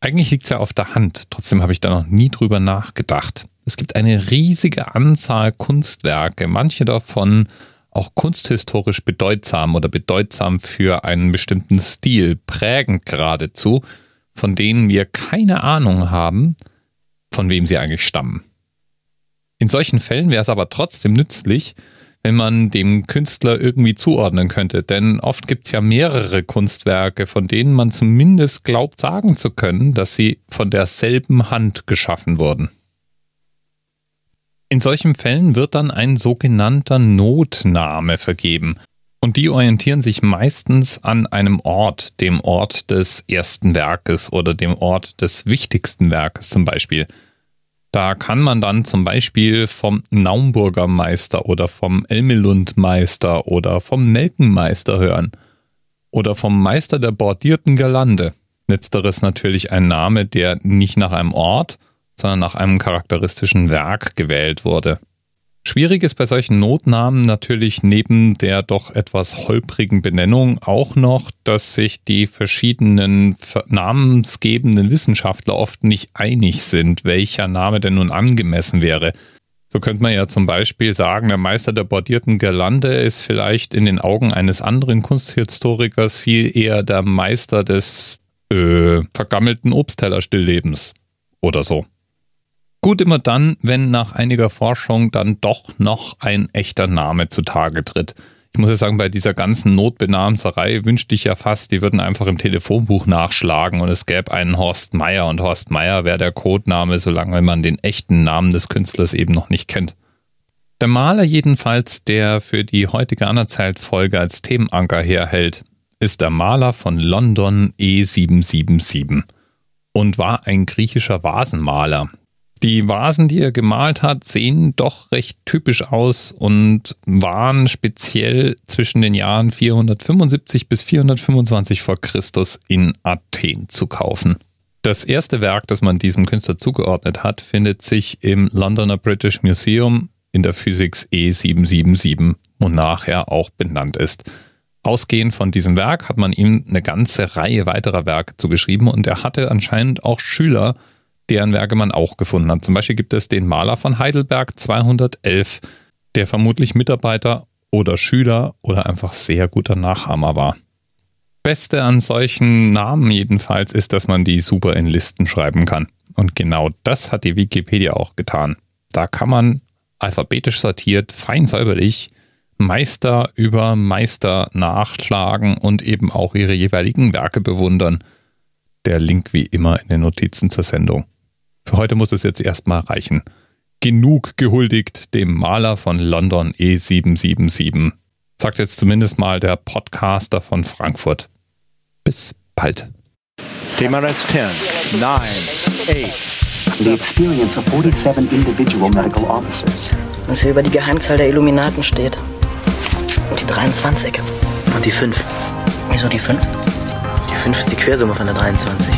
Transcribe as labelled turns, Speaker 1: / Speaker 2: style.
Speaker 1: Eigentlich liegt es ja auf der Hand, trotzdem habe ich da noch nie drüber nachgedacht. Es gibt eine riesige Anzahl Kunstwerke, manche davon auch kunsthistorisch bedeutsam oder bedeutsam für einen bestimmten Stil, prägend geradezu, von denen wir keine Ahnung haben, von wem sie eigentlich stammen. In solchen Fällen wäre es aber trotzdem nützlich, wenn man dem Künstler irgendwie zuordnen könnte. Denn oft gibt es ja mehrere Kunstwerke, von denen man zumindest glaubt sagen zu können, dass sie von derselben Hand geschaffen wurden. In solchen Fällen wird dann ein sogenannter Notname vergeben. Und die orientieren sich meistens an einem Ort, dem Ort des ersten Werkes oder dem Ort des wichtigsten Werkes zum Beispiel. Da kann man dann zum Beispiel vom Naumburger Meister oder vom Elmelundmeister oder vom Nelkenmeister hören. Oder vom Meister der bordierten Galande. Letzteres natürlich ein Name, der nicht nach einem Ort, sondern nach einem charakteristischen Werk gewählt wurde. Schwierig ist bei solchen Notnamen natürlich neben der doch etwas holprigen Benennung auch noch, dass sich die verschiedenen namensgebenden Wissenschaftler oft nicht einig sind, welcher Name denn nun angemessen wäre. So könnte man ja zum Beispiel sagen, der Meister der bordierten Girlande ist vielleicht in den Augen eines anderen Kunsthistorikers viel eher der Meister des äh, vergammelten Obsttellers-Stilllebens oder so. Gut immer dann, wenn nach einiger Forschung dann doch noch ein echter Name zutage tritt. Ich muss ja sagen, bei dieser ganzen Notbenamserei wünschte ich ja fast, die würden einfach im Telefonbuch nachschlagen und es gäbe einen Horst Meier und Horst Meier wäre der Codename, solange man den echten Namen des Künstlers eben noch nicht kennt. Der Maler jedenfalls, der für die heutige Anerzählt-Folge als Themenanker herhält, ist der Maler von London E777 und war ein griechischer Vasenmaler. Die Vasen, die er gemalt hat, sehen doch recht typisch aus und waren speziell zwischen den Jahren 475 bis 425 vor Christus in Athen zu kaufen. Das erste Werk, das man diesem Künstler zugeordnet hat, findet sich im Londoner British Museum in der Physics E777 und nachher auch benannt ist. Ausgehend von diesem Werk hat man ihm eine ganze Reihe weiterer Werke zugeschrieben und er hatte anscheinend auch Schüler, deren Werke man auch gefunden hat. Zum Beispiel gibt es den Maler von Heidelberg 211, der vermutlich Mitarbeiter oder Schüler oder einfach sehr guter Nachahmer war. Beste an solchen Namen jedenfalls ist, dass man die super in Listen schreiben kann. Und genau das hat die Wikipedia auch getan. Da kann man alphabetisch sortiert, fein säuberlich Meister über Meister nachschlagen und eben auch ihre jeweiligen Werke bewundern. Der Link wie immer in den Notizen zur Sendung. Für heute muss es jetzt erstmal reichen. Genug gehuldigt dem Maler von London E777. Sagt jetzt zumindest mal der Podcaster von Frankfurt. Bis bald.
Speaker 2: DMRS 10, 9, 8.
Speaker 3: The experience of 47 individual medical officers.
Speaker 4: Was hier über die Geheimzahl der Illuminaten steht. Und die 23.
Speaker 5: Und die 5.
Speaker 4: Wieso die 5?
Speaker 5: Die 5 ist die Quersumme von der 23.